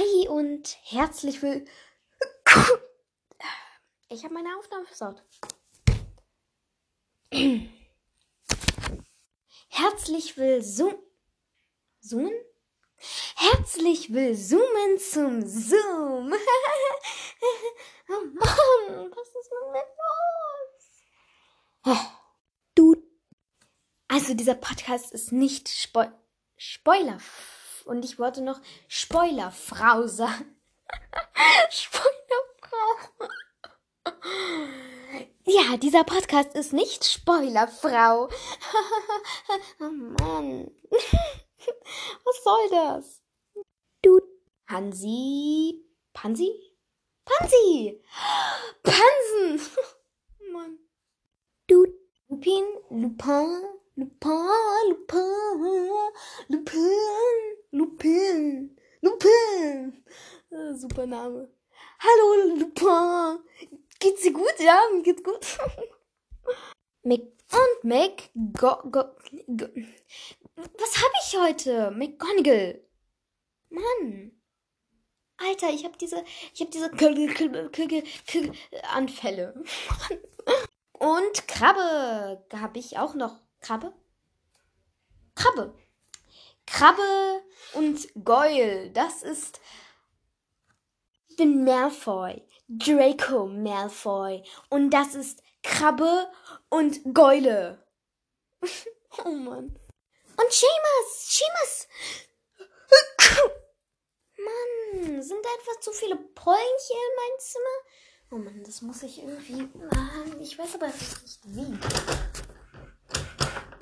Hi und herzlich will. Ich habe meine Aufnahme versaut. Herzlich willzoomen. Zoomen? Herzlich willzoomen zum Zoom. oh Mann, was ist mit mir los? Du. Also dieser Podcast ist nicht Spo Spoiler. Und ich wollte noch Spoilerfrau sagen. Spoilerfrau. Ja, dieser Podcast ist nicht Spoilerfrau. oh Mann. Was soll das? Du. Hansi. Pansi? Pansi! Pansen! Mann. Du. Lupin. Lupin. Lupin. Lupin. Lupin. Lupin. Lupin. Äh, super Name. Hallo, Lupin. Geht's dir gut? Ja, mir geht's gut. Mick und Mick. Go, go, go. Was hab ich heute? McGonagall. Mann. Alter, ich hab diese, ich hab diese Anfälle. Und Krabbe. Hab ich auch noch. Krabbe? Krabbe. Krabbe und Goyle. Das ist. Ich bin Malfoy. Draco Malfoy. Und das ist Krabbe und Geule. oh Mann. Und Seamus. Seamus. Mann, sind da etwas zu viele Pollenchen in meinem Zimmer? Oh Mann, das muss ich irgendwie. Ich weiß aber nicht wie.